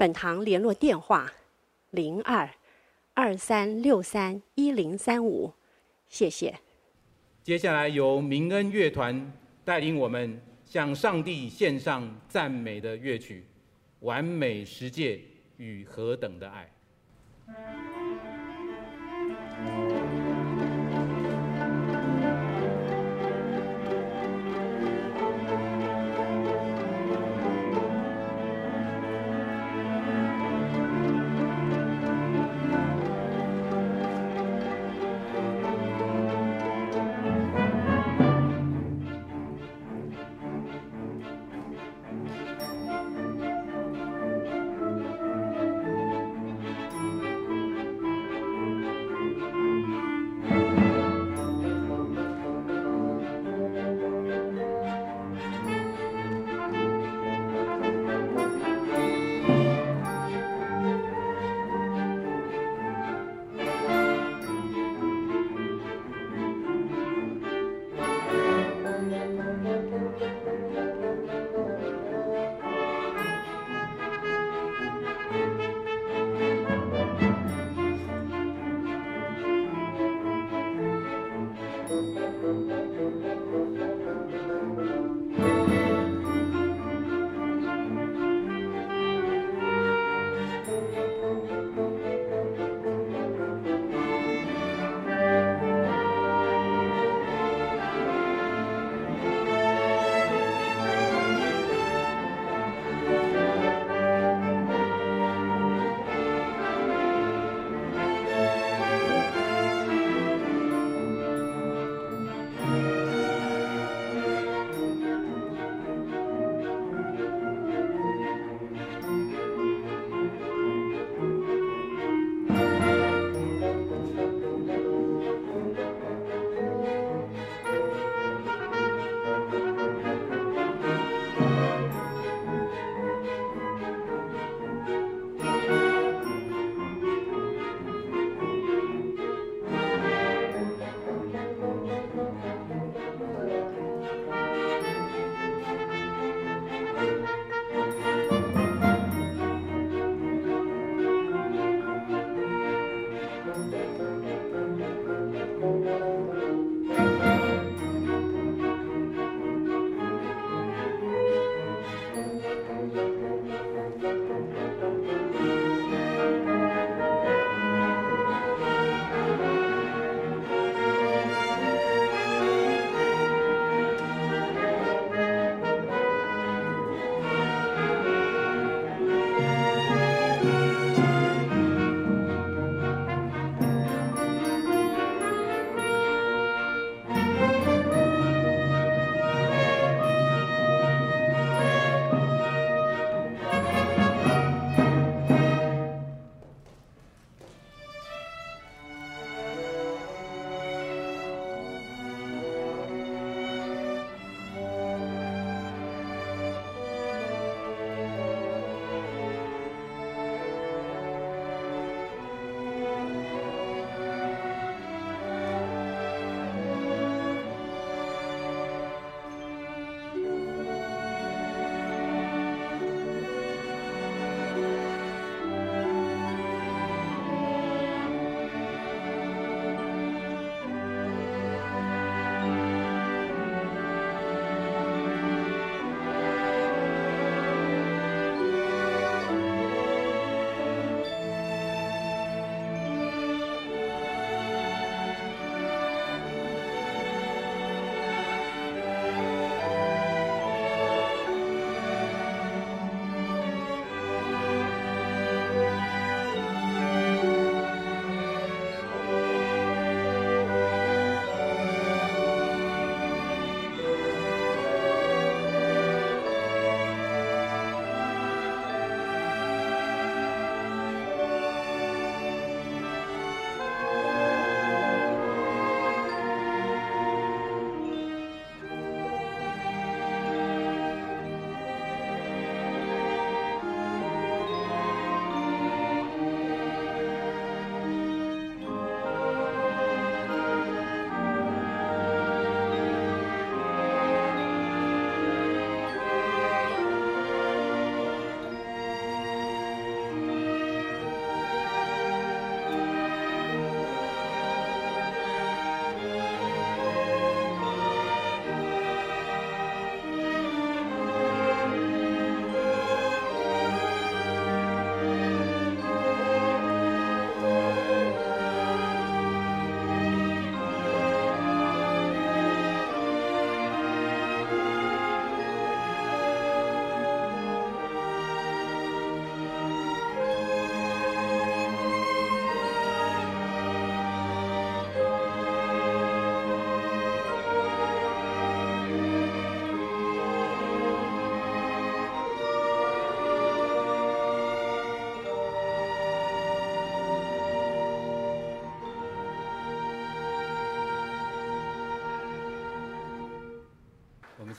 本堂联络电话：零二二三六三一零三五，谢谢。接下来由明恩乐团带领我们向上帝献上赞美的乐曲，《完美世界与何等的爱》。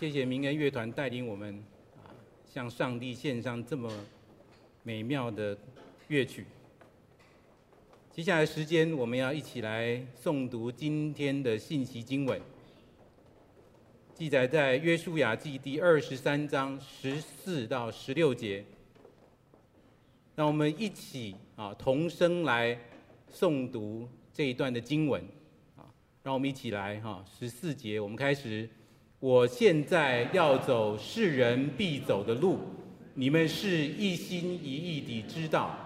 谢谢明恩乐团带领我们啊，向上帝献上这么美妙的乐曲。接下来时间，我们要一起来诵读今天的信息经文，记载在约书亚记第二十三章十四到十六节。让我们一起啊，同声来诵读这一段的经文啊！让我们一起来哈，十四节我们开始。我现在要走世人必走的路，你们是一心一意地知道，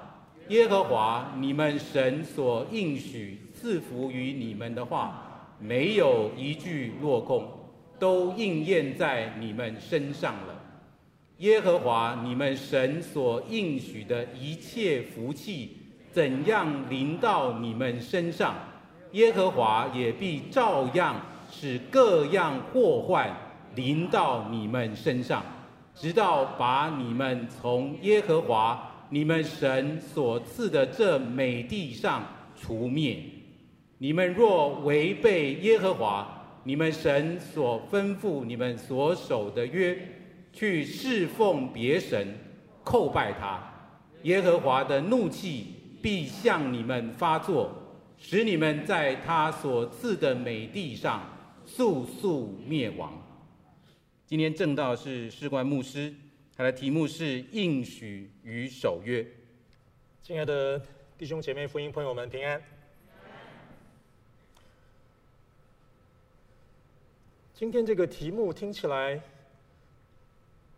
耶和华你们神所应许赐福于你们的话，没有一句落空，都应验在你们身上了。耶和华你们神所应许的一切福气，怎样临到你们身上，耶和华也必照样。使各样祸患临到你们身上，直到把你们从耶和华你们神所赐的这美地上除灭。你们若违背耶和华你们神所吩咐你们所守的约，去侍奉别神，叩拜他，耶和华的怒气必向你们发作，使你们在他所赐的美地上。速速灭亡。今天证道是士官牧师，他的题目是应许与守约。亲爱的弟兄姐妹、福音朋友们，平安。今天这个题目听起来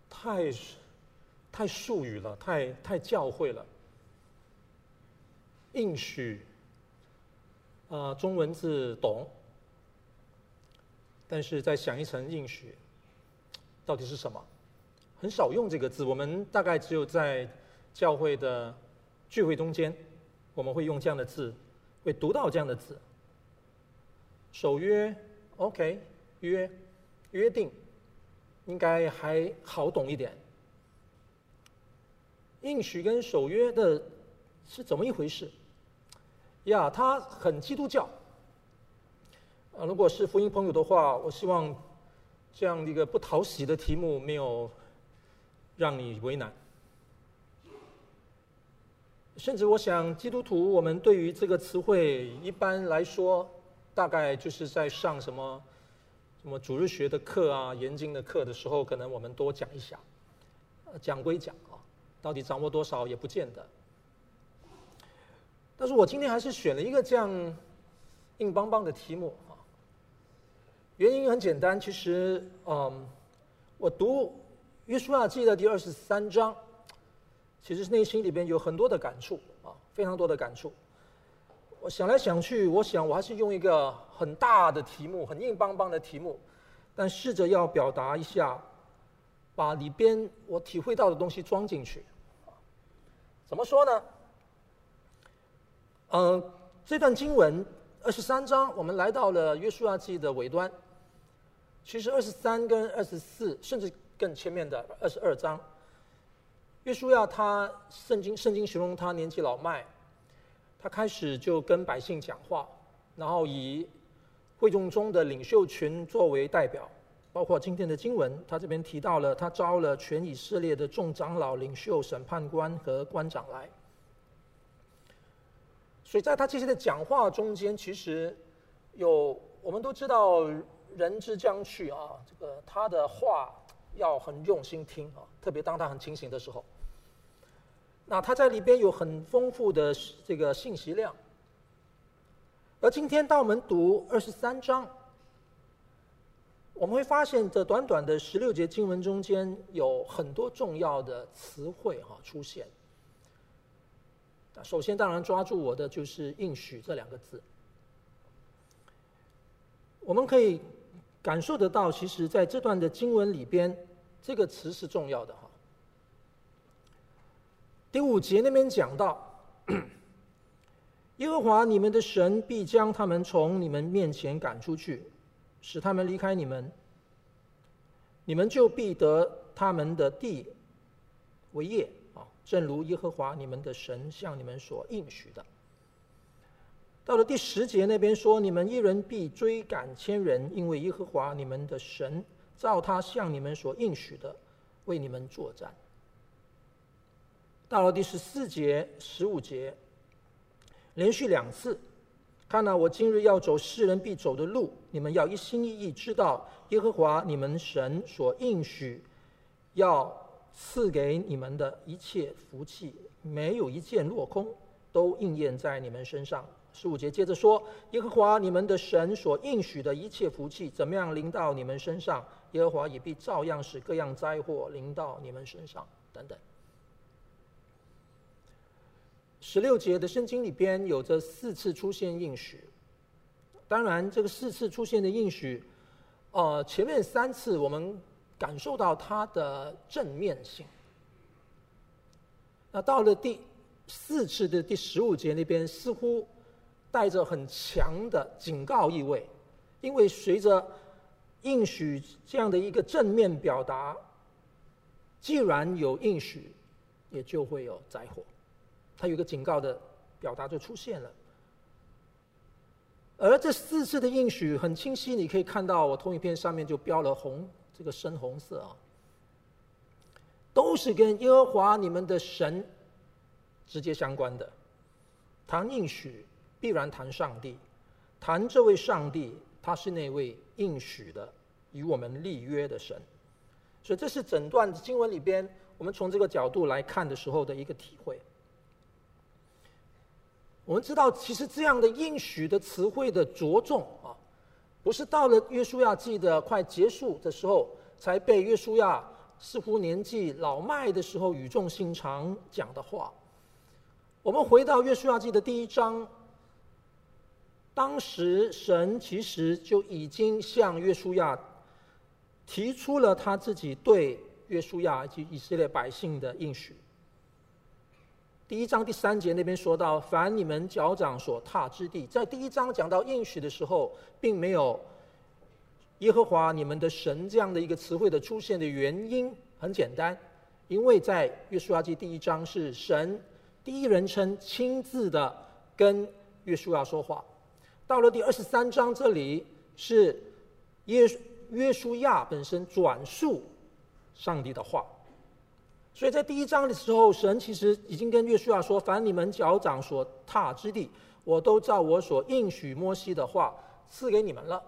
太太术语了，太太教会了。应许，啊、中文字懂。但是再想一层应许，到底是什么？很少用这个字，我们大概只有在教会的聚会中间，我们会用这样的字，会读到这样的字。守约，OK，约，约定，应该还好懂一点。应许跟守约的是怎么一回事？呀，它很基督教。啊，如果是福音朋友的话，我希望这样一个不讨喜的题目没有让你为难。甚至我想，基督徒我们对于这个词汇，一般来说，大概就是在上什么什么主日学的课啊、研经的课的时候，可能我们多讲一下。讲归讲啊，到底掌握多少也不见得。但是我今天还是选了一个这样硬邦邦的题目。原因很简单，其实，嗯，我读《约书亚记》的第二十三章，其实内心里边有很多的感触啊，非常多的感触。我想来想去，我想我还是用一个很大的题目，很硬邦邦的题目，但试着要表达一下，把里边我体会到的东西装进去。怎么说呢？嗯，这段经文二十三章，我们来到了《约书亚记》的尾端。其实二十三跟二十四，甚至更前面的二十二章，约书亚他圣经圣经形容他年纪老迈，他开始就跟百姓讲话，然后以会众中的领袖群作为代表，包括今天的经文，他这边提到了他招了全以色列的众长老、领袖、审判官和官长来，所以在他这些的讲话中间，其实有我们都知道。人之将去啊，这个他的话要很用心听啊，特别当他很清醒的时候。那他在里边有很丰富的这个信息量。而今天当我们读二十三章，我们会发现这短短的十六节经文中间有很多重要的词汇哈出现。首先，当然抓住我的就是“应许”这两个字。我们可以。感受得到，其实在这段的经文里边，这个词是重要的哈。第五节那边讲到，耶和华你们的神必将他们从你们面前赶出去，使他们离开你们，你们就必得他们的地为业啊，正如耶和华你们的神向你们所应许的。到了第十节那边说，你们一人必追赶千人，因为耶和华你们的神照他向你们所应许的，为你们作战。到了第十四节、十五节，连续两次，看到，我今日要走世人必走的路，你们要一心一意知道耶和华你们神所应许要赐给你们的一切福气，没有一件落空，都应验在你们身上。十五节接着说：“耶和华你们的神所应许的一切福气，怎么样临到你们身上，耶和华也必照样使各样灾祸临到你们身上。”等等。十六节的圣经里边有着四次出现应许，当然这个四次出现的应许，呃，前面三次我们感受到它的正面性，那到了第四次的第十五节那边似乎。带着很强的警告意味，因为随着应许这样的一个正面表达，既然有应许，也就会有灾祸。它有个警告的表达就出现了。而这四次的应许很清晰，你可以看到我投影片上面就标了红，这个深红色啊，都是跟耶和华你们的神直接相关的，谈应许。必然谈上帝，谈这位上帝，他是那位应许的、与我们立约的神，所以这是整段经文里边，我们从这个角度来看的时候的一个体会。我们知道，其实这样的应许的词汇的着重啊，不是到了约书亚记的快结束的时候，才被约书亚似乎年纪老迈的时候语重心长讲的话。我们回到约书亚记的第一章。当时神其实就已经向约书亚提出了他自己对约书亚以及以色列百姓的应许。第一章第三节那边说到：“凡你们脚掌所踏之地。”在第一章讲到应许的时候，并没有耶和华你们的神这样的一个词汇的出现的原因很简单，因为在约书亚记第一章是神第一人称亲自的跟约书亚说话。到了第二十三章，这里是约约书亚本身转述上帝的话，所以在第一章的时候，神其实已经跟约书亚说：“凡你们脚掌所踏之地，我都照我所应许摩西的话赐给你们了。”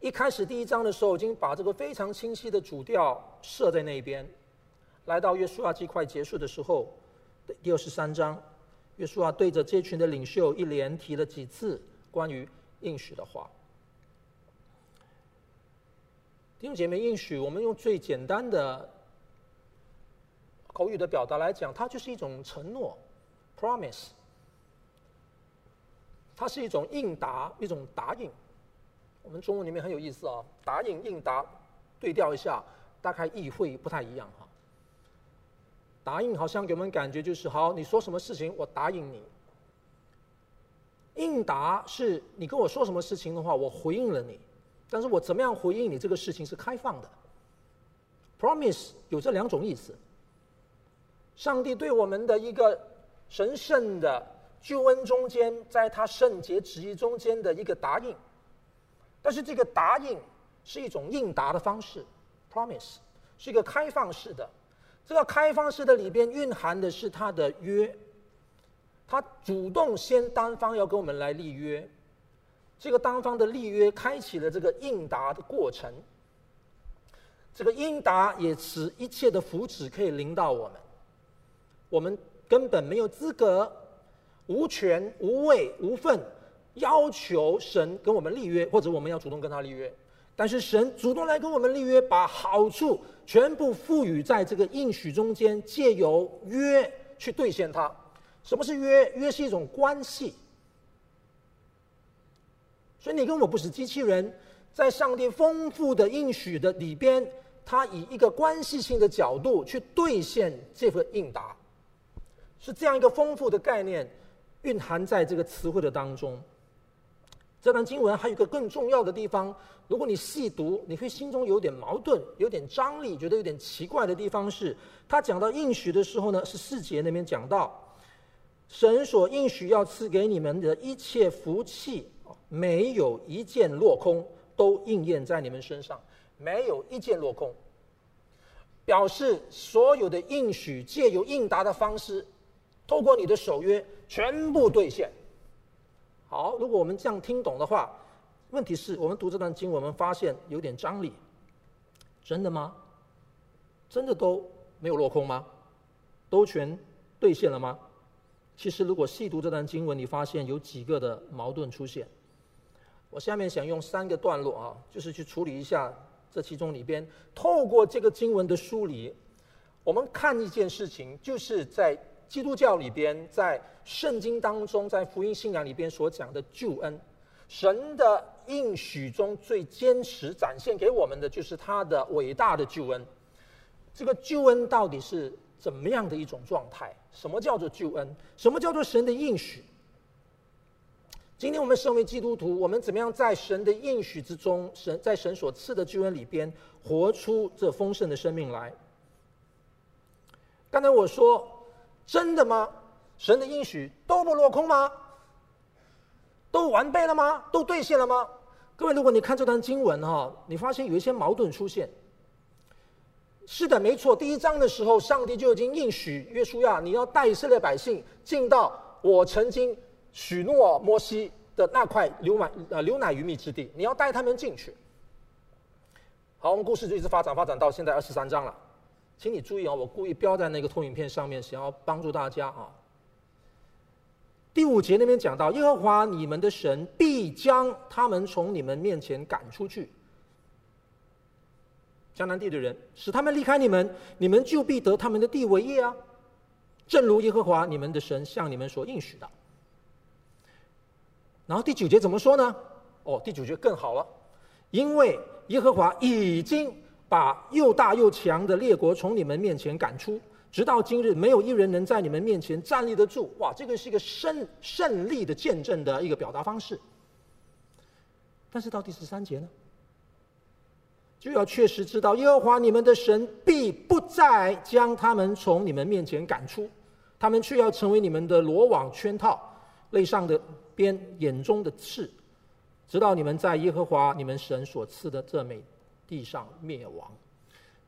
一开始第一章的时候，已经把这个非常清晰的主调设在那边。来到约书亚记快结束的时候，第二十三章。约书亚对着这群的领袖一连提了几次关于应许的话。弟兄姐妹，应许我们用最简单的口语的表达来讲，它就是一种承诺 （promise），它是一种应答，一种答应。我们中文里面很有意思啊，答应、应答对调一下，大概意会不太一样哈。答应好像给我们感觉就是好，你说什么事情我答应你。应答是你跟我说什么事情的话，我回应了你，但是我怎么样回应你这个事情是开放的。Promise 有这两种意思。上帝对我们的一个神圣的救恩中间，在他圣洁旨意中间的一个答应，但是这个答应是一种应答的方式，Promise 是一个开放式的。这个开放式的里边蕴含的是他的约，他主动先单方要跟我们来立约，这个单方的立约开启了这个应答的过程，这个应答也使一切的福祉可以临到我们，我们根本没有资格、无权、无位、无份要求神跟我们立约，或者我们要主动跟他立约。但是神主动来跟我们立约，把好处全部赋予在这个应许中间，借由约去兑现它。什么是约？约是一种关系。所以你跟我不是机器人，在上帝丰富的应许的里边，他以一个关系性的角度去兑现这份应答，是这样一个丰富的概念蕴含在这个词汇的当中。这段经文还有一个更重要的地方，如果你细读，你会心中有点矛盾，有点张力，觉得有点奇怪的地方是，他讲到应许的时候呢，是四节那边讲到，神所应许要赐给你们的一切福气，没有一件落空，都应验在你们身上。没有一件落空，表示所有的应许借由应答的方式，透过你的守约全部兑现。好，如果我们这样听懂的话，问题是我们读这段经，我们发现有点张力。真的吗？真的都没有落空吗？都全兑现了吗？其实，如果细读这段经文，你发现有几个的矛盾出现。我下面想用三个段落啊，就是去处理一下这其中里边。透过这个经文的梳理，我们看一件事情，就是在基督教里边，在圣经当中，在福音信仰里边所讲的救恩，神的应许中最坚持展现给我们的，就是他的伟大的救恩。这个救恩到底是怎么样的一种状态？什么叫做救恩？什么叫做神的应许？今天我们身为基督徒，我们怎么样在神的应许之中，神在神所赐的救恩里边，活出这丰盛的生命来？刚才我说，真的吗？神的应许都不落空吗？都完备了吗？都兑现了吗？各位，如果你看这段经文哈，你发现有一些矛盾出现。是的，没错。第一章的时候，上帝就已经应许约书亚，你要带以色列百姓进到我曾经。许诺摩西的那块流满呃流奶与蜜之地，你要带他们进去。好，我们故事就一直发展发展到现在二十三章了，请你注意啊，我故意标在那个投影片上面，想要帮助大家啊。第五节那边讲到，耶和华你们的神必将他们从你们面前赶出去，迦南地的人，使他们离开你们，你们就必得他们的地为业啊，正如耶和华你们的神向你们所应许的。然后第九节怎么说呢？哦，第九节更好了，因为耶和华已经把又大又强的列国从你们面前赶出，直到今日没有一人能在你们面前站立得住。哇，这个是一个胜胜利的见证的一个表达方式。但是到第十三节呢，就要确实知道耶和华你们的神必不再将他们从你们面前赶出，他们却要成为你们的罗网圈套，肋上的。边眼中的刺，直到你们在耶和华你们神所赐的这美地上灭亡。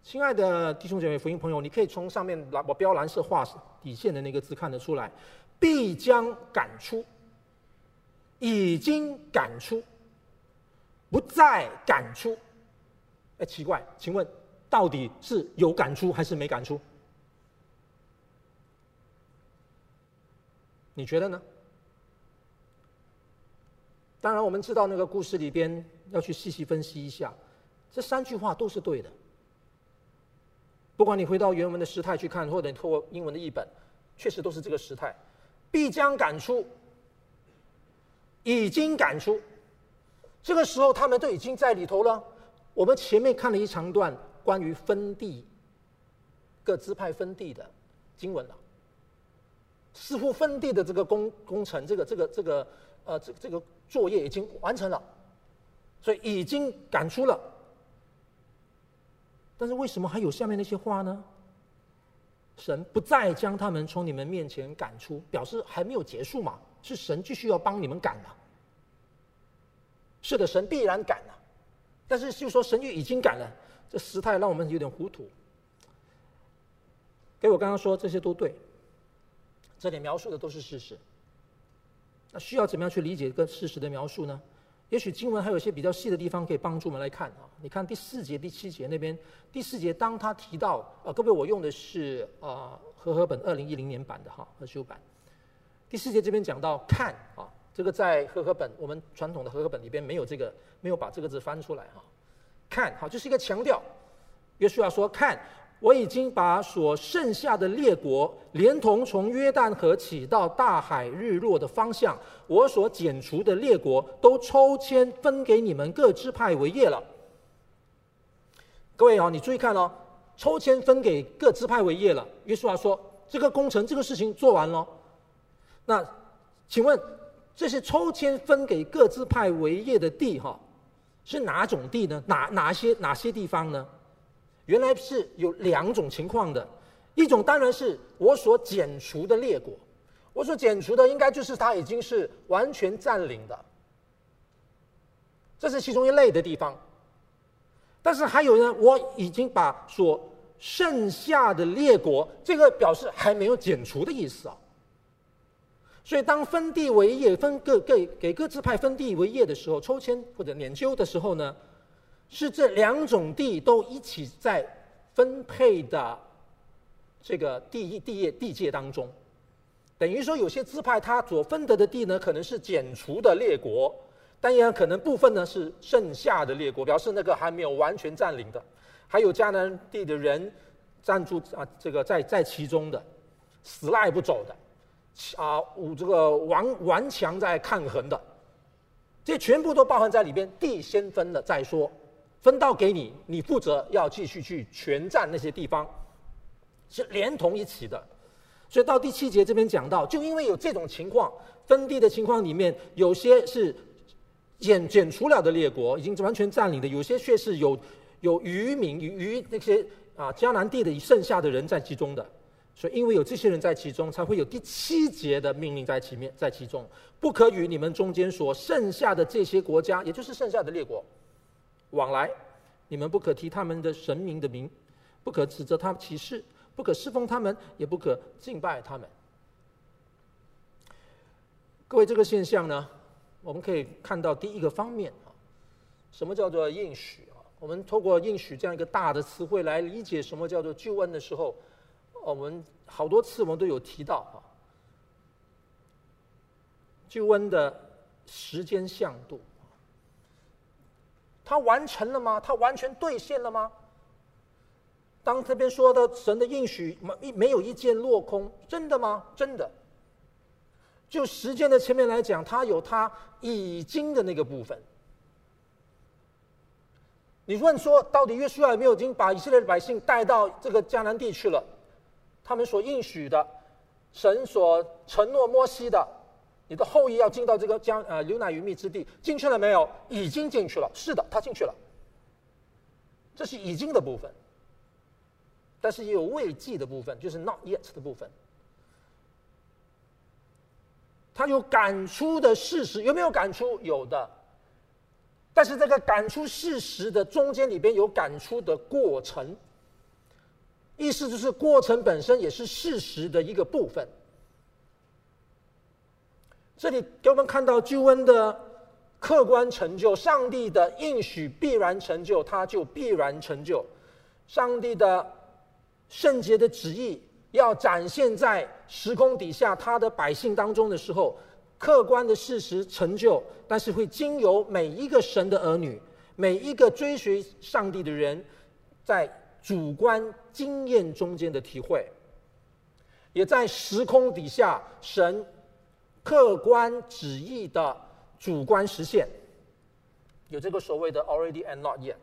亲爱的弟兄姐妹、福音朋友，你可以从上面蓝我标蓝色画底线的那个字看得出来，必将赶出，已经赶出，不再赶出。哎，奇怪，请问到底是有赶出还是没赶出？你觉得呢？当然，我们知道那个故事里边要去细细分析一下，这三句话都是对的。不管你回到原文的时态去看，或者你透过英文的译本，确实都是这个时态。必将赶出，已经赶出，这个时候他们都已经在里头了。我们前面看了一长段关于分地、各支派分地的经文了，似乎分地的这个工工程，这个这个这个呃这这个。作业已经完成了，所以已经赶出了。但是为什么还有下面那些话呢？神不再将他们从你们面前赶出，表示还没有结束嘛？是神继续要帮你们赶了。是的，神必然赶了，但是就说神就已经赶了，这时态让我们有点糊涂。给我刚刚说这些都对，这里描述的都是事实。那需要怎么样去理解跟事实的描述呢？也许经文还有一些比较细的地方可以帮助我们来看啊。你看第四节、第七节那边，第四节当他提到啊，各位我用的是啊和合本二零一零年版的哈和修版。第四节这边讲到看啊，这个在和合本我们传统的和合本里边没有这个，没有把这个字翻出来哈。看好，就是一个强调。约书亚说看。我已经把所剩下的列国，连同从约旦河起到大海日落的方向，我所剪除的列国，都抽签分给你们各支派为业了。各位啊，你注意看哦，抽签分给各支派为业了。约书亚说：“这个工程，这个事情做完了。”那请问，这些抽签分给各支派为业的地，哈，是哪种地呢？哪哪些哪些地方呢？原来是有两种情况的，一种当然是我所剪除的列国，我所剪除的应该就是它已经是完全占领的，这是其中一类的地方。但是还有呢，我已经把所剩下的列国，这个表示还没有剪除的意思啊。所以当分地为业，分各各给各自派分地为业的时候，抽签或者拈阄的时候呢，是这两种地都一起在分配的这个地地业地界当中。等于说，有些支派他所分得的地呢，可能是减除的列国，但也可能部分呢是剩下的列国，表示那个还没有完全占领的，还有迦南地的人暂住啊，这个在在其中的，死赖不走的，啊，五这个顽顽强在抗衡的，这全部都包含在里边。地先分了再说，分到给你，你负责要继续去全占那些地方，是连同一起的。所以到第七节这边讲到，就因为有这种情况，分地的情况里面，有些是减减除了的列国已经完全占领的，有些却是有有渔民余那些啊迦南地的剩下的人在其中的。所以因为有这些人在其中，才会有第七节的命令在其面在其中，不可与你们中间所剩下的这些国家，也就是剩下的列国往来，你们不可提他们的神明的名，不可指责他们起誓。不可侍奉他们，也不可敬拜他们。各位，这个现象呢，我们可以看到第一个方面啊，什么叫做应许啊？我们透过应许这样一个大的词汇来理解什么叫做救恩的时候，我们好多次我们都有提到啊，救恩的时间向度，他完成了吗？他完全兑现了吗？当这边说的神的应许没没有一件落空，真的吗？真的。就时间的前面来讲，他有他已经的那个部分。你问说，到底约书亚有没有已经把以色列的百姓带到这个迦南地去了？他们所应许的，神所承诺摩西的，你的后裔要进到这个江呃流奶与蜜之地，进去了没有？已经进去了。是的，他进去了。这是已经的部分。但是也有未记的部分，就是 not yet 的部分。他有感出的事实，有没有感出？有的。但是这个感出事实的中间里边有感出的过程，意思就是过程本身也是事实的一个部分。这里给我们看到救恩的客观成就，上帝的应许必然成就，他就必然成就，上帝的。圣洁的旨意要展现在时空底下，他的百姓当中的时候，客观的事实成就，但是会经由每一个神的儿女，每一个追随上帝的人，在主观经验中间的体会，也在时空底下神客观旨意的主观实现，有这个所谓的 already and not yet。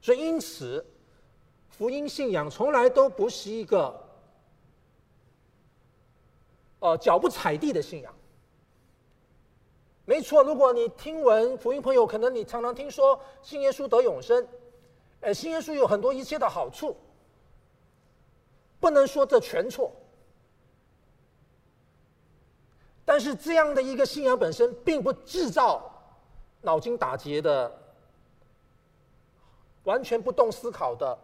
所以因此。福音信仰从来都不是一个，呃，脚不踩地的信仰。没错，如果你听闻福音朋友，可能你常常听说信耶稣得永生，呃，信耶稣有很多一切的好处，不能说这全错。但是这样的一个信仰本身，并不制造脑筋打结的、完全不动思考的。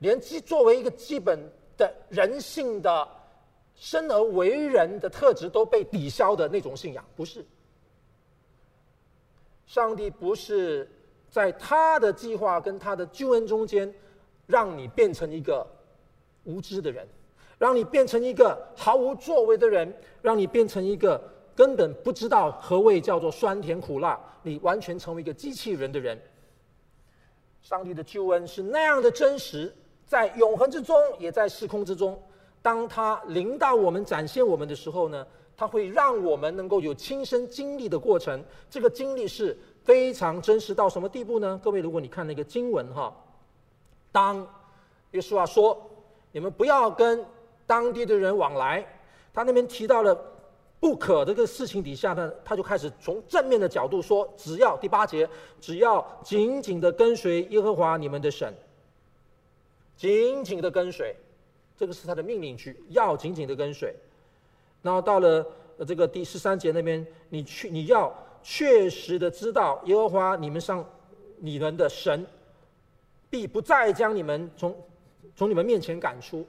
连基作为一个基本的人性的生而为人的特质都被抵消的那种信仰，不是。上帝不是在他的计划跟他的救恩中间，让你变成一个无知的人，让你变成一个毫无作为的人，让你变成一个根本不知道何谓叫做酸甜苦辣，你完全成为一个机器人的人。上帝的救恩是那样的真实。在永恒之中，也在时空之中。当他临到我们、展现我们的时候呢，他会让我们能够有亲身经历的过程。这个经历是非常真实到什么地步呢？各位，如果你看那个经文哈，当约书亚说：“你们不要跟当地的人往来。”他那边提到了不可这个事情底下呢，他就开始从正面的角度说：“只要第八节，只要紧紧的跟随耶和华你们的神。”紧紧的跟随，这个是他的命令句，要紧紧的跟随。然后到了这个第十三节那边，你去，你要确实的知道耶和华你们上你们的神必不再将你们从从你们面前赶出。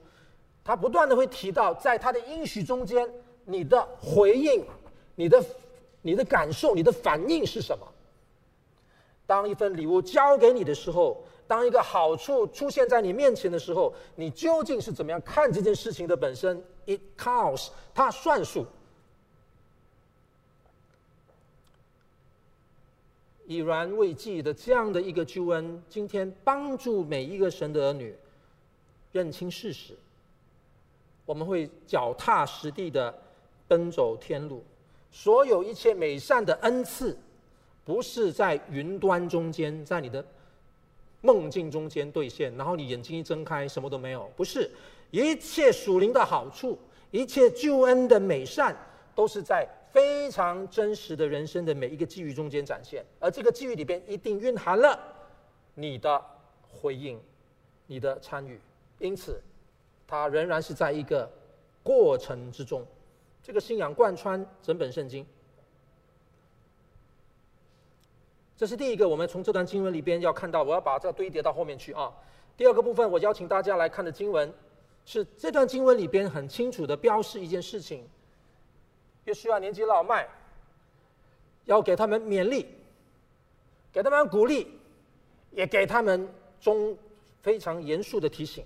他不断的会提到，在他的应许中间，你的回应、你的、你的感受、你的反应是什么？当一份礼物交给你的时候，当一个好处出现在你面前的时候，你究竟是怎么样看这件事情的本身？It counts，它算数。以然未记的这样的一个救恩，今天帮助每一个神的儿女认清事实。我们会脚踏实地的奔走天路，所有一切美善的恩赐，不是在云端中间，在你的梦境中间兑现，然后你眼睛一睁开，什么都没有。不是，一切属灵的好处，一切救恩的美善，都是在非常真实的人生的每一个际遇中间展现，而这个际遇里边一定蕴含了你的回应，你的参与，因此。它仍然是在一个过程之中，这个信仰贯穿整本圣经。这是第一个，我们从这段经文里边要看到，我要把这堆叠到后面去啊。第二个部分，我邀请大家来看的经文，是这段经文里边很清楚的标示一件事情：约书亚年纪老迈，要给他们勉励，给他们鼓励，也给他们中非常严肃的提醒。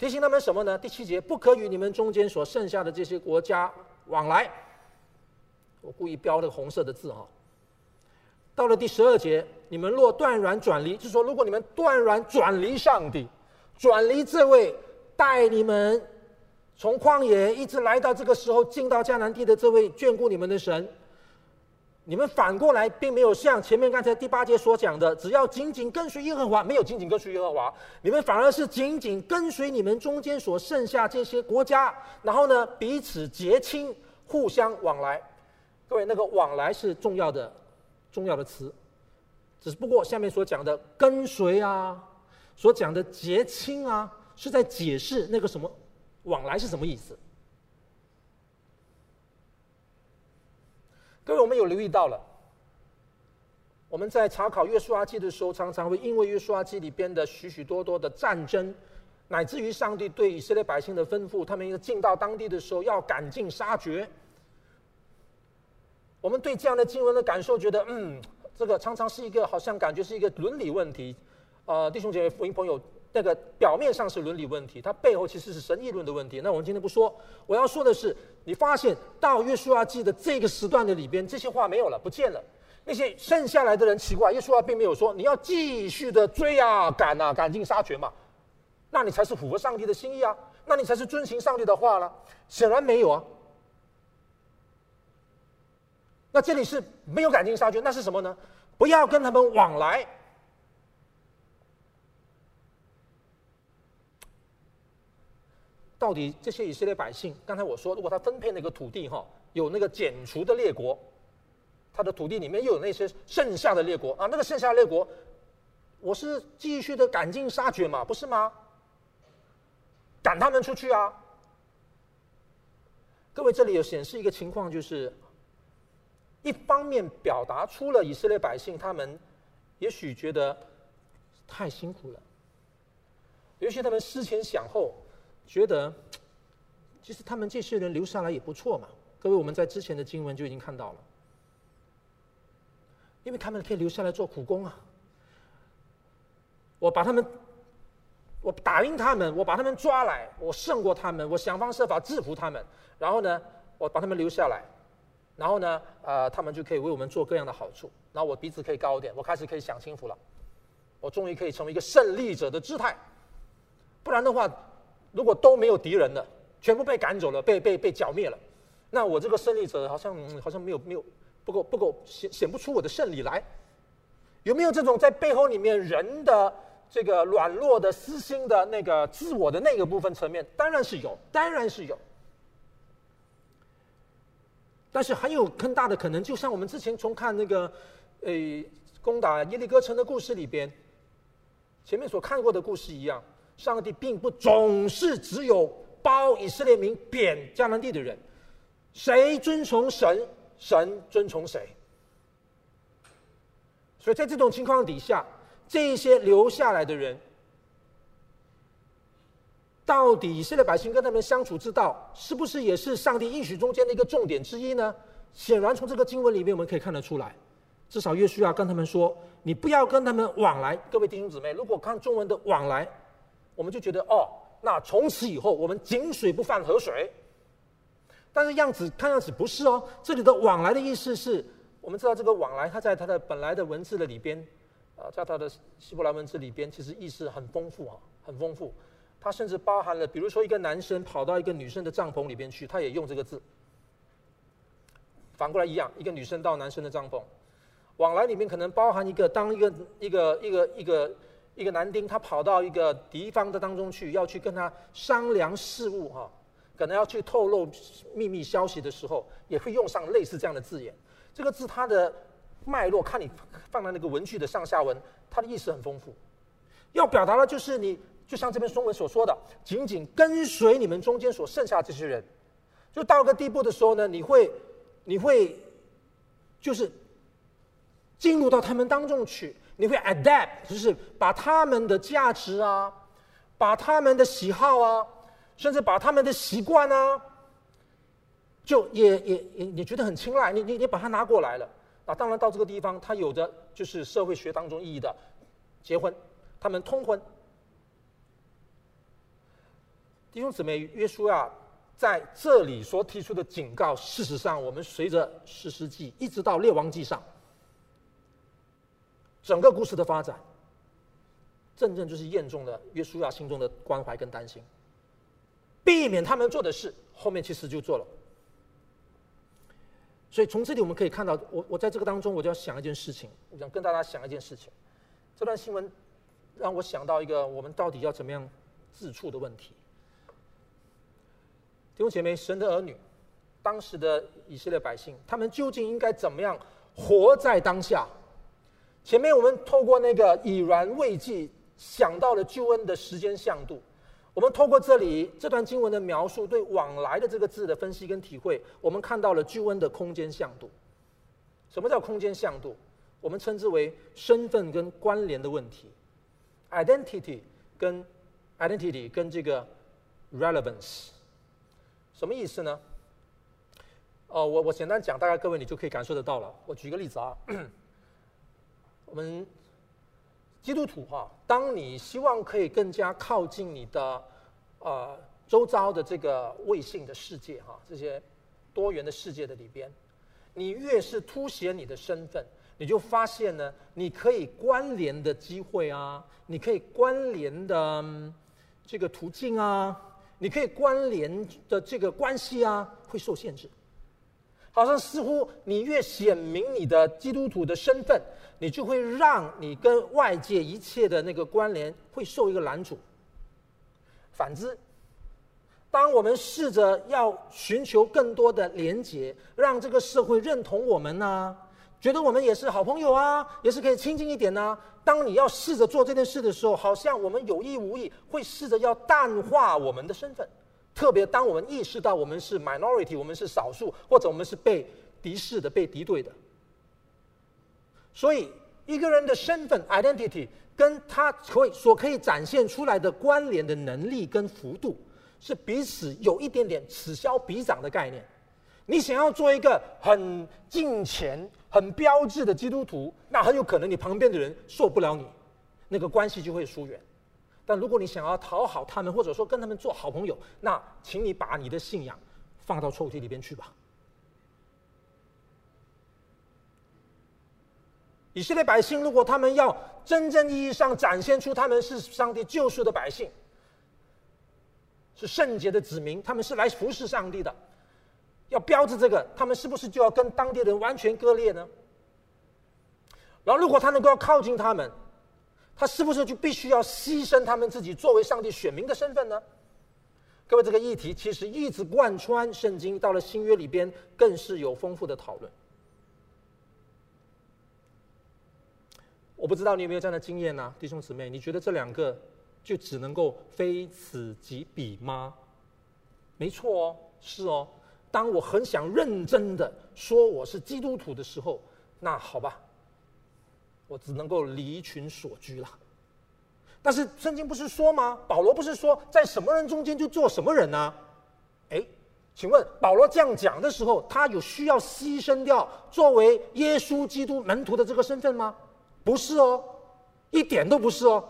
提醒他们什么呢？第七节，不可与你们中间所剩下的这些国家往来。我故意标了个红色的字哈。到了第十二节，你们若断然转离，就是说，如果你们断然转离上帝，转离这位带你们从旷野一直来到这个时候进到迦南地的这位眷顾你们的神。你们反过来，并没有像前面刚才第八节所讲的，只要紧紧跟随耶和华，没有紧紧跟随耶和华，你们反而是紧紧跟随你们中间所剩下这些国家，然后呢，彼此结亲，互相往来。各位，那个往来是重要的，重要的词。只不过下面所讲的跟随啊，所讲的结亲啊，是在解释那个什么往来是什么意思。各位，我们有留意到了，我们在查考《约书亚记》的时候，常常会因为《约书亚记》里边的许许多多的战争，乃至于上帝对以色列百姓的吩咐，他们要进到当地的时候要赶尽杀绝。我们对这样的经文的感受，觉得嗯，这个常常是一个好像感觉是一个伦理问题。呃，弟兄姐妹、福音朋友。那个表面上是伦理问题，它背后其实是神议论的问题。那我们今天不说，我要说的是，你发现到约书亚记的这个时段的里边，这些话没有了，不见了。那些剩下来的人奇怪，约书亚并没有说你要继续的追啊、赶啊、赶尽杀绝嘛，那你才是符合上帝的心意啊，那你才是遵行上帝的话了。显然没有啊。那这里是没有赶尽杀绝，那是什么呢？不要跟他们往来。到底这些以色列百姓，刚才我说，如果他分配那个土地哈，有那个剪除的列国，他的土地里面又有那些剩下的列国啊，那个剩下的列国，我是继续的赶尽杀绝嘛，不是吗？赶他们出去啊！各位，这里有显示一个情况，就是一方面表达出了以色列百姓他们也许觉得太辛苦了，也许他们思前想后。觉得，其实他们这些人留下来也不错嘛。各位，我们在之前的经文就已经看到了，因为他们可以留下来做苦工啊。我把他们，我打赢他们，我把他们抓来，我胜过他们，我想方设法制服他们，然后呢，我把他们留下来，然后呢，呃，他们就可以为我们做各样的好处，然后我鼻子可以高一点，我开始可以享清福了，我终于可以成为一个胜利者的姿态，不然的话。如果都没有敌人了，全部被赶走了，被被被剿灭了，那我这个胜利者好像、好像没有没有不够不够显显不出我的胜利来，有没有这种在背后里面人的这个软弱的私心的那个自我的那个部分层面？当然是有，当然是有。但是还有更大的可能，就像我们之前从看那个，诶，攻打耶利哥城的故事里边，前面所看过的故事一样。上帝并不总是只有褒以色列民贬迦南地的人，谁遵从神，神遵从谁。所以在这种情况底下，这一些留下来的人，到底以色列百姓跟他们相处之道，是不是也是上帝应许中间的一个重点之一呢？显然，从这个经文里面我们可以看得出来，至少约书亚跟他们说：“你不要跟他们往来。”各位弟兄姊妹，如果看中文的“往来”，我们就觉得哦，那从此以后我们井水不犯河水。但是样子看样子不是哦，这里的“往来”的意思是，我们知道这个“往来”它在它的本来的文字的里边，啊，在它的希伯来文字里边，其实意思很丰富啊，很丰富。它甚至包含了，比如说一个男生跑到一个女生的帐篷里边去，他也用这个字。反过来一样，一个女生到男生的帐篷，往来里面可能包含一个，当一个一个一个一个一个男丁他跑到一个敌方的当中去，要去跟他商量事务哈。可能要去透露秘密消息的时候，也会用上类似这样的字眼。这个字它的脉络，看你放在那个文句的上下文，它的意思很丰富。要表达的就是你，就像这篇中文所说的，紧紧跟随你们中间所剩下这些人，就到个地步的时候呢，你会，你会，就是进入到他们当中去，你会 adapt，就是把他们的价值啊，把他们的喜好啊。甚至把他们的习惯啊，就也也也你觉得很青睐，你你你把它拿过来了。啊，当然到这个地方，它有的就是社会学当中意义的结婚，他们通婚。弟兄姊妹，约书亚在这里所提出的警告，事实上，我们随着史诗记一直到列王记上，整个故事的发展，真正就是验证了约书亚心中的关怀跟担心。避免他们做的事，后面其实就做了。所以从这里我们可以看到，我我在这个当中，我就要想一件事情，我想跟大家想一件事情。这段新闻让我想到一个，我们到底要怎么样自处的问题。弟兄姐妹，神的儿女，当时的以色列百姓，他们究竟应该怎么样活在当下？前面我们透过那个已然未济，想到了救恩的时间向度。我们透过这里这段经文的描述，对“往来”的这个字的分析跟体会，我们看到了救恩的空间向度。什么叫空间向度？我们称之为身份跟关联的问题，identity 跟 identity 跟这个 relevance，什么意思呢？哦，我我简单讲，大概各位你就可以感受得到了。我举个例子啊，我们。基督徒哈，当你希望可以更加靠近你的，呃，周遭的这个未信的世界哈，这些多元的世界的里边，你越是凸显你的身份，你就发现呢，你可以关联的机会啊，你可以关联的这个途径啊，你可以关联的这个关系啊，会受限制。好像似乎你越显明你的基督徒的身份，你就会让你跟外界一切的那个关联会受一个拦阻。反之，当我们试着要寻求更多的连结，让这个社会认同我们呢、觉得我们也是好朋友啊，也是可以亲近一点呢、当你要试着做这件事的时候，好像我们有意无意会试着要淡化我们的身份。特别当我们意识到我们是 minority，我们是少数，或者我们是被敌视的、被敌对的，所以一个人的身份 identity 跟他可以所可以展现出来的关联的能力跟幅度，是彼此有一点点此消彼长的概念。你想要做一个很敬虔、很标致的基督徒，那很有可能你旁边的人受不了你，那个关系就会疏远。但如果你想要讨好他们，或者说跟他们做好朋友，那请你把你的信仰放到抽屉里边去吧。以色列百姓，如果他们要真正意义上展现出他们是上帝救赎的百姓，是圣洁的子民，他们是来服侍上帝的，要标志这个，他们是不是就要跟当地人完全割裂呢？然后，如果他能够靠近他们，他是不是就必须要牺牲他们自己作为上帝选民的身份呢？各位，这个议题其实一直贯穿圣经，到了新约里边更是有丰富的讨论。我不知道你有没有这样的经验呢，弟兄姊妹？你觉得这两个就只能够非此即彼吗？没错哦，是哦。当我很想认真的说我是基督徒的时候，那好吧。我只能够离群索居了。但是圣经不是说吗？保罗不是说在什么人中间就做什么人呢、啊？哎，请问保罗这样讲的时候，他有需要牺牲掉作为耶稣基督门徒的这个身份吗？不是哦，一点都不是哦。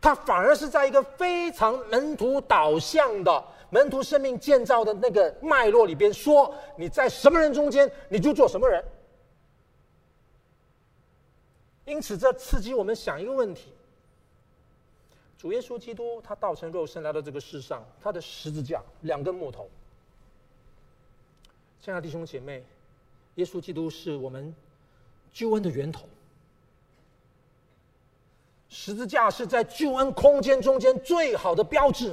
他反而是在一个非常门徒导向的门徒生命建造的那个脉络里边说：你在什么人中间，你就做什么人。因此，这刺激我们想一个问题。主耶稣基督，他道成肉身来到这个世上，他的十字架两根木头。亲爱的弟兄姐妹，耶稣基督是我们救恩的源头。十字架是在救恩空间中间最好的标志。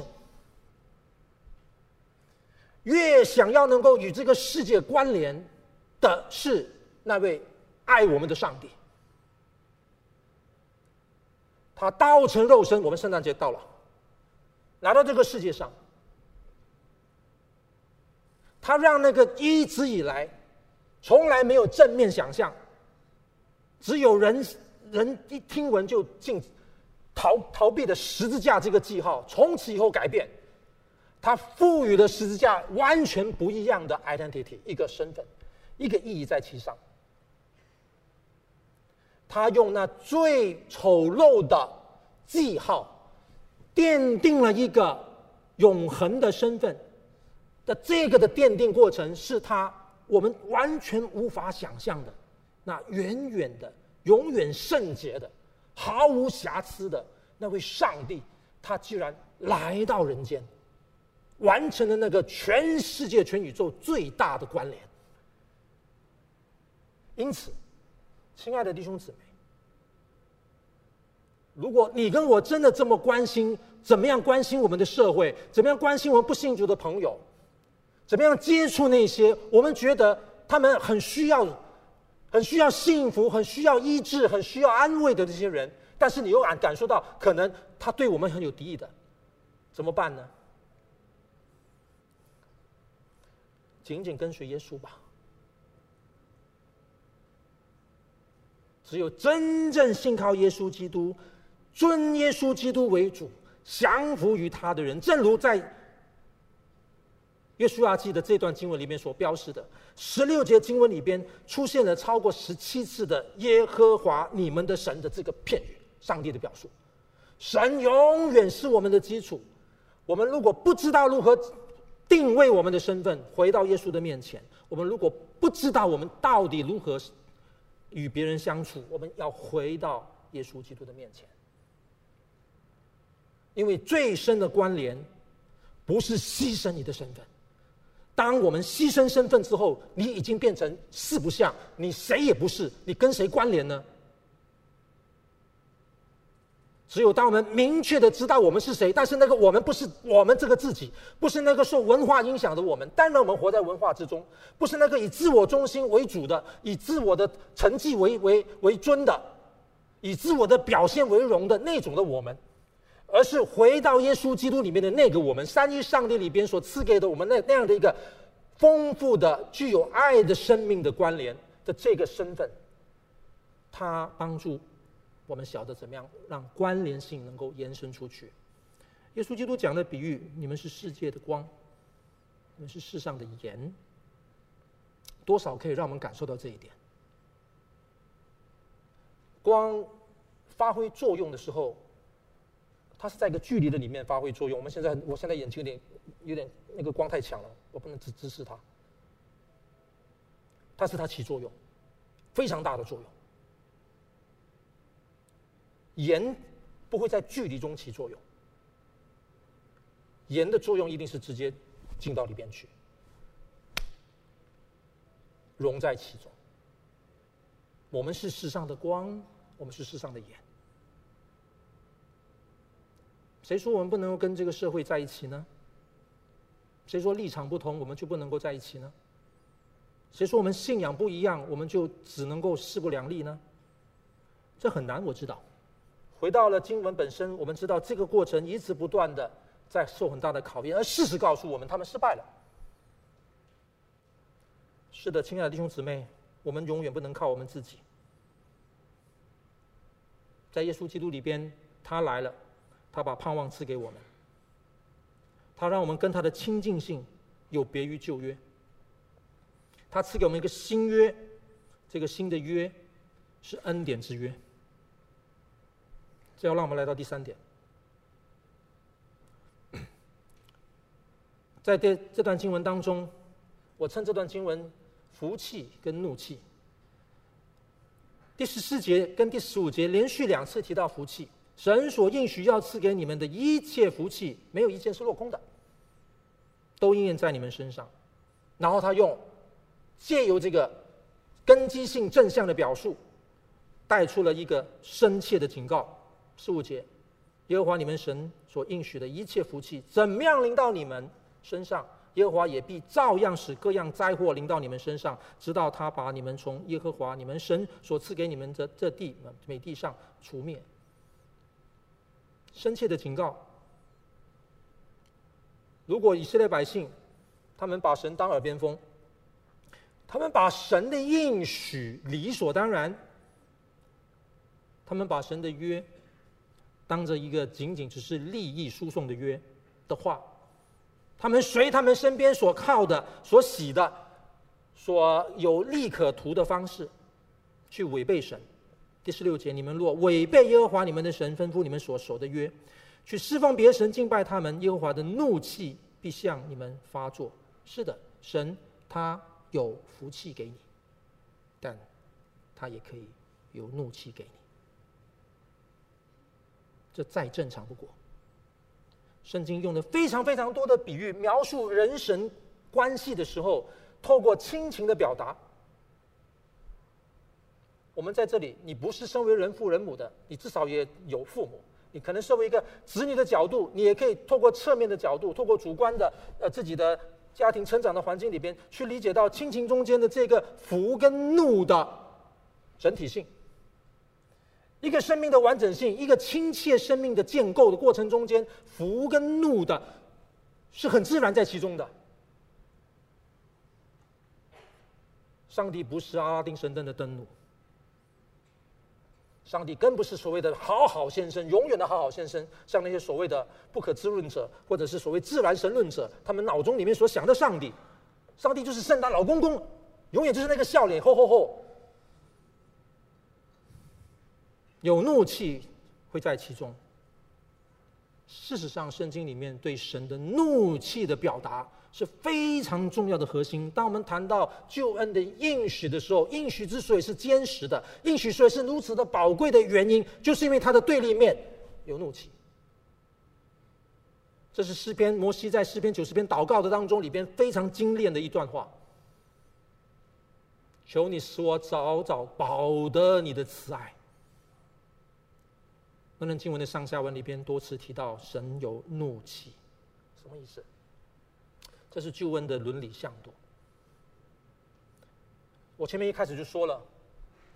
越想要能够与这个世界关联的是那位爱我们的上帝。他道成肉身，我们圣诞节到了，来到这个世界上，他让那个一直以来从来没有正面想象，只有人人一听闻就进逃逃避的十字架这个记号，从此以后改变，他赋予了十字架完全不一样的 identity，一个身份，一个意义在其上。他用那最丑陋的记号，奠定了一个永恒的身份的这个的奠定过程，是他我们完全无法想象的。那远远的、永远圣洁的、毫无瑕疵的那位上帝，他居然来到人间，完成了那个全世界、全宇宙最大的关联。因此。亲爱的弟兄姊妹，如果你跟我真的这么关心，怎么样关心我们的社会？怎么样关心我们不信主的朋友？怎么样接触那些我们觉得他们很需要、很需要幸福、很需要医治、很需要安慰的这些人？但是你又感感受到，可能他对我们很有敌意的，怎么办呢？紧紧跟随耶稣吧。只有真正信靠耶稣基督、尊耶稣基督为主、降服于他的人，正如在约书亚记的这段经文里面所标示的，十六节经文里边出现了超过十七次的“耶和华你们的神”的这个片语，上帝的表述。神永远是我们的基础。我们如果不知道如何定位我们的身份，回到耶稣的面前；我们如果不知道我们到底如何。与别人相处，我们要回到耶稣基督的面前，因为最深的关联，不是牺牲你的身份。当我们牺牲身份之后，你已经变成四不像，你谁也不是，你跟谁关联呢？只有当我们明确的知道我们是谁，但是那个我们不是我们这个自己，不是那个受文化影响的我们，当然我们活在文化之中，不是那个以自我中心为主的，以自我的成绩为为为尊的，以自我的表现为荣的那种的我们，而是回到耶稣基督里面的那个我们，三一上帝里边所赐给的我们那那样的一个丰富的、具有爱的生命的关联的这个身份，他帮助。我们晓得怎么样让关联性能够延伸出去。耶稣基督讲的比喻：你们是世界的光，你们是世上的盐，多少可以让我们感受到这一点。光发挥作用的时候，它是在一个距离的里面发挥作用。我们现在，我现在眼睛有点有点那个光太强了，我不能直直视它。但是它起作用，非常大的作用。盐不会在距离中起作用，盐的作用一定是直接进到里边去，融在其中。我们是世上的光，我们是世上的盐。谁说我们不能够跟这个社会在一起呢？谁说立场不同我们就不能够在一起呢？谁说我们信仰不一样我们就只能够势不两立呢？这很难，我知道。回到了经文本身，我们知道这个过程一直不断的在受很大的考验，而事实告诉我们，他们失败了。是的，亲爱的弟兄姊妹，我们永远不能靠我们自己。在耶稣基督里边，他来了，他把盼望赐给我们，他让我们跟他的亲近性有别于旧约，他赐给我们一个新约，这个新的约是恩典之约。这要让我们来到第三点，在这这段经文当中，我称这段经文福气跟怒气。第十四节跟第十五节连续两次提到福气，神所应许要赐给你们的一切福气，没有一件是落空的，都应验在你们身上。然后他用借由这个根基性正向的表述，带出了一个深切的警告。十五节，耶和华你们神所应许的一切福气，怎么样临到你们身上？耶和华也必照样使各样灾祸临到你们身上，直到他把你们从耶和华你们神所赐给你们的这地美地上除灭。深切的警告：如果以色列百姓他们把神当耳边风，他们把神的应许理所当然，他们把神的约当着一个仅仅只是利益输送的约的话。他们随他们身边所靠的、所喜的、所有利可图的方式，去违背神。第十六节，你们若违背耶和华你们的神吩咐你们所守的约，去侍奉别神敬拜他们，耶和华的怒气必向你们发作。是的，神他有福气给你，但他也可以有怒气给你。这再正常不过。圣经用的非常非常多的比喻，描述人神关系的时候，透过亲情的表达。我们在这里，你不是身为人父人母的，你至少也有父母。你可能身为一个子女的角度，你也可以透过侧面的角度，透过主观的呃自己的家庭成长的环境里边，去理解到亲情中间的这个福跟怒的整体性。一个生命的完整性，一个亲切生命的建构的过程中间，福跟怒的，是很自然在其中的。上帝不是阿拉丁神灯的灯笼，上帝更不是所谓的好好先生，永远的好好先生，像那些所谓的不可知论者，或者是所谓自然神论者，他们脑中里面所想的上帝，上帝就是圣诞老公公，永远就是那个笑脸，吼吼吼。有怒气会在其中。事实上，圣经里面对神的怒气的表达是非常重要的核心。当我们谈到救恩的应许的时候，应许之所以是坚实的，应许所以是如此的宝贵的原因，就是因为它的对立面有怒气。这是诗篇摩西在诗篇九十篇祷告的当中里边非常精炼的一段话。求你使我早早保得你的慈爱。那段经文的上下文里边多次提到神有怒气，什么意思？这是救恩的伦理向度。我前面一开始就说了，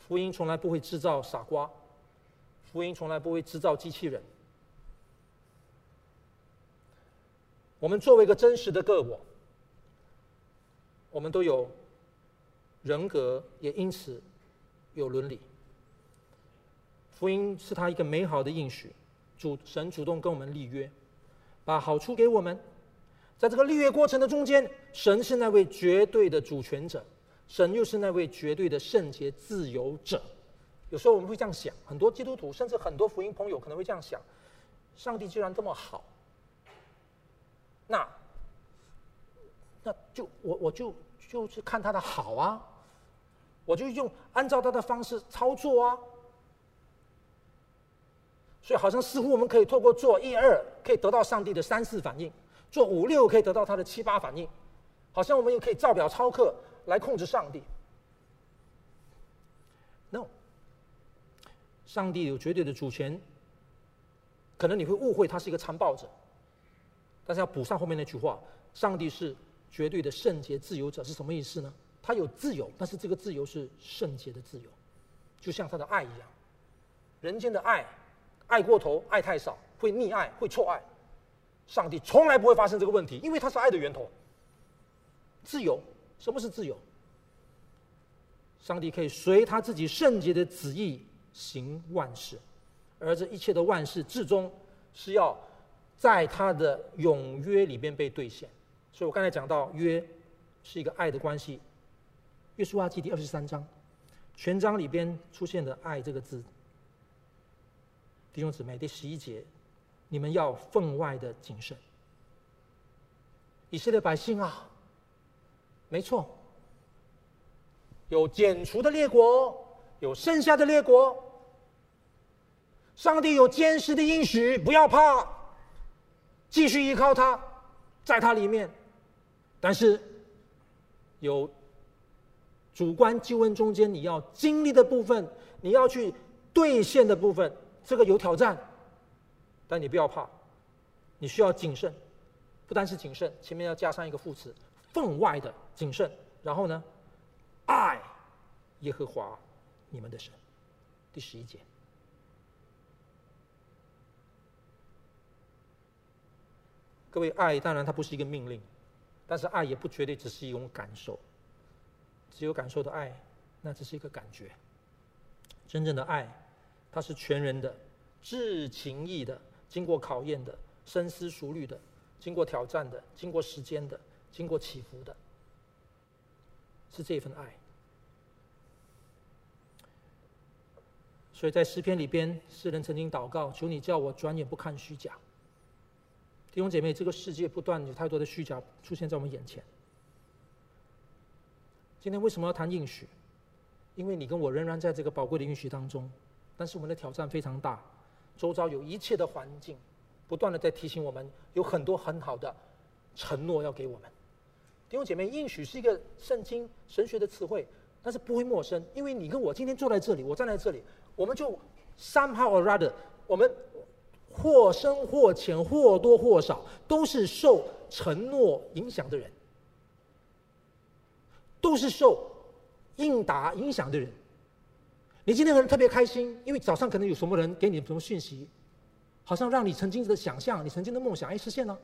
福音从来不会制造傻瓜，福音从来不会制造机器人。我们作为一个真实的个我，我们都有人格，也因此有伦理。福音是他一个美好的应许，主神主动跟我们立约，把好处给我们。在这个立约过程的中间，神是那位绝对的主权者，神又是那位绝对的圣洁自由者。有时候我们会这样想，很多基督徒甚至很多福音朋友可能会这样想：上帝既然这么好，那那就我我就就是看他的好啊，我就用按照他的方式操作啊。所以，好像似乎我们可以透过做一二，可以得到上帝的三四反应；做五六，可以得到他的七八反应。好像我们也可以照表操课来控制上帝。No，上帝有绝对的主权。可能你会误会他是一个残暴者，但是要补上后面那句话：上帝是绝对的圣洁自由者，是什么意思呢？他有自由，但是这个自由是圣洁的自由，就像他的爱一样，人间的爱。爱过头，爱太少，会溺爱，会错爱。上帝从来不会发生这个问题，因为他是爱的源头。自由，什么是自由？上帝可以随他自己圣洁的旨意行万事，而这一切的万事至终是要在他的永约里边被兑现。所以我刚才讲到约是一个爱的关系。约书亚记第二十三章，全章里边出现的“爱”这个字。弟兄姊妹，第十一节，你们要分外的谨慎。以色列百姓啊，没错，有剪除的列国，有剩下的列国。上帝有坚实的应许，不要怕，继续依靠他，在他里面。但是有主观救恩中间你要经历的部分，你要去兑现的部分，这个有挑战。但你不要怕，你需要谨慎。不单是谨慎，前面要加上一个副词，分外的谨慎。然后呢，爱耶和华你们的神。第十一节，各位，爱当然它不是一个命令，但是爱也不绝对只是一种感受。只有感受的爱，那只是一个感觉。真正的爱，它是全人的、至情意的、经过考验的、深思熟虑的。经过挑战的，经过时间的，经过起伏的，是这份爱。所以在诗篇里边，诗人曾经祷告：“求你叫我转眼不看虚假。”弟兄姐妹，这个世界不断有太多的虚假出现在我们眼前。今天为什么要谈应许？因为你跟我仍然在这个宝贵的应许当中，但是我们的挑战非常大，周遭有一切的环境。不断的在提醒我们，有很多很好的承诺要给我们。弟兄姐妹，应许是一个圣经神学的词汇，但是不会陌生，因为你跟我今天坐在这里，我站在这里，我们就 somehow or rather，我们或深或浅，或多或少，都是受承诺影响的人，都是受应答影响的人。你今天可能特别开心，因为早上可能有什么人给你什么讯息。好像让你曾经的想象，你曾经的梦想，哎，实现了。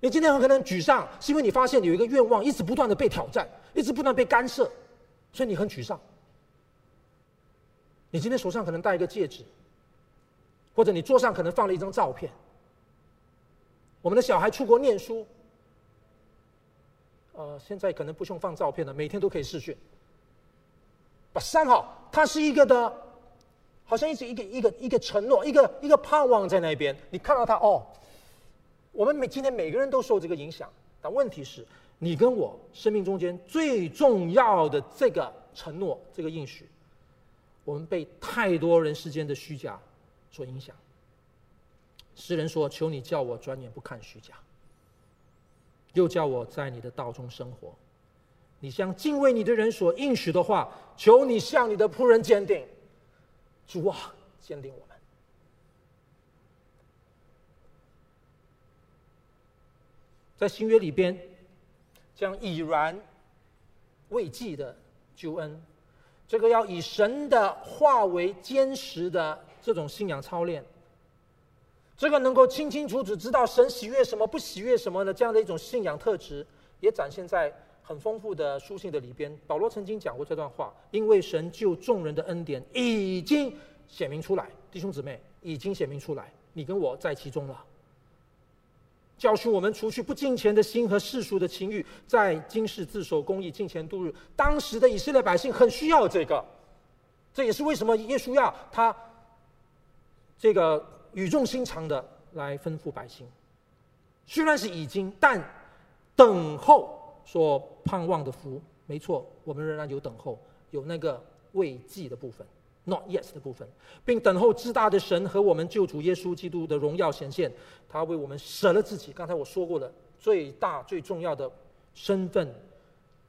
你今天很可能沮丧，是因为你发现有一个愿望一直不断的被挑战，一直不断被干涉，所以你很沮丧。你今天手上可能戴一个戒指，或者你桌上可能放了一张照片。我们的小孩出国念书，呃，现在可能不用放照片了，每天都可以视讯。把三号，它是一个的。好像一直一个一个一个承诺，一个一个盼望在那边。你看到他哦，我们每今天每个人都受这个影响，但问题是，你跟我生命中间最重要的这个承诺，这个应许，我们被太多人世间的虚假所影响。诗人说：“求你叫我转眼不看虚假，又叫我在你的道中生活。你向敬畏你的人所应许的话，求你向你的仆人坚定。”主啊，坚定我们，在新约里边，将已然未记的救恩，这个要以神的话为坚实的这种信仰操练，这个能够清清楚楚知道神喜悦什么、不喜悦什么的这样的一种信仰特质，也展现在。很丰富的书信的里边，保罗曾经讲过这段话：因为神救众人的恩典已经显明出来，弟兄姊妹已经显明出来，你跟我在其中了。教训我们除去不敬虔的心和世俗的情欲，在今世自守公义，敬虔度日。当时的以色列百姓很需要这个，这也是为什么耶稣亚他这个语重心长的来吩咐百姓。虽然是已经，但等候。所盼望的福，没错，我们仍然有等候，有那个未记的部分，not yet 的部分，并等候至大的神和我们救主耶稣基督的荣耀显现。他为我们舍了自己，刚才我说过了，最大最重要的身份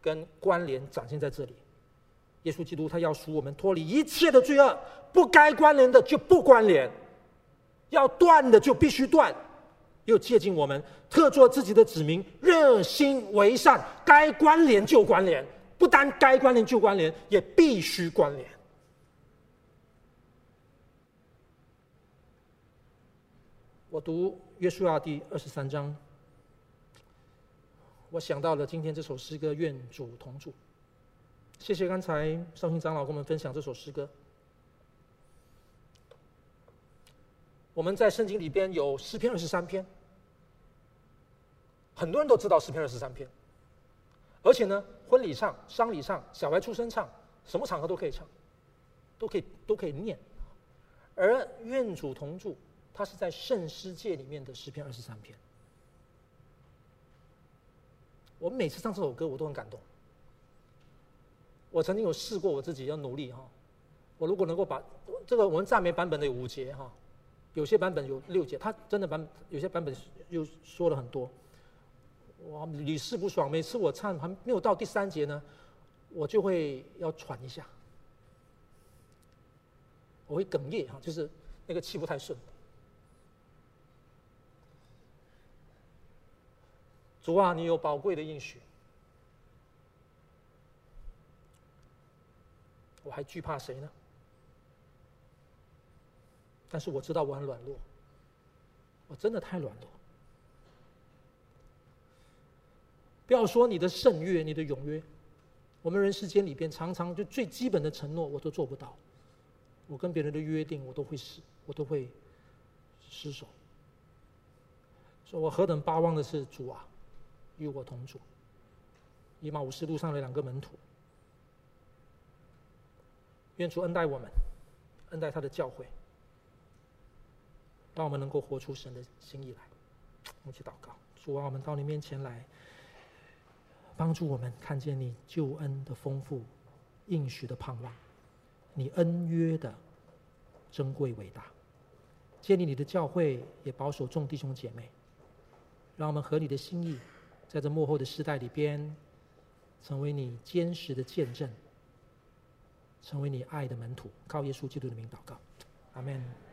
跟关联展现在这里。耶稣基督他要赎我们脱离一切的罪恶，不该关联的就不关联，要断的就必须断。又接近我们，特作自己的子民，热心为善，该关联就关联，不但该关联就关联，也必须关联。我读约书亚第二十三章，我想到了今天这首诗歌，愿主同住。谢谢刚才绍兴长老跟我们分享这首诗歌。我们在圣经里边有诗篇二十三篇，很多人都知道诗篇二十三篇，而且呢，婚礼唱、丧礼唱、小孩出生唱，什么场合都可以唱，都可以都可以念。而愿主同住，它是在圣诗界里面的诗篇二十三篇。我每次唱这首歌，我都很感动。我曾经有试过我自己要努力哈，我如果能够把这个我们赞美版本的五节哈，有些版本有六节，他真的版有些版本又说了很多，我屡试不爽。每次我唱还没有到第三节呢，我就会要喘一下。我会哽咽哈，就是那个气不太顺。主啊，你有宝贵的应许，我还惧怕谁呢？但是我知道我很软弱，我真的太软弱。不要说你的圣约、你的永约，我们人世间里边常常就最基本的承诺我都做不到。我跟别人的约定，我都会失，我都会失守。说我何等巴望的是主啊，与我同住。以马忤斯路上的两个门徒，愿主恩待我们，恩待他的教诲，让我们能够活出神的心意来。我们去祷告，主啊，我们到你面前来，帮助我们看见你救恩的丰富，应许的盼望。你恩约的珍贵伟大，建立你的教会，也保守众弟兄姐妹，让我们合你的心意，在这幕后的世代里边，成为你坚实的见证，成为你爱的门徒。靠耶稣基督的名祷告，阿门。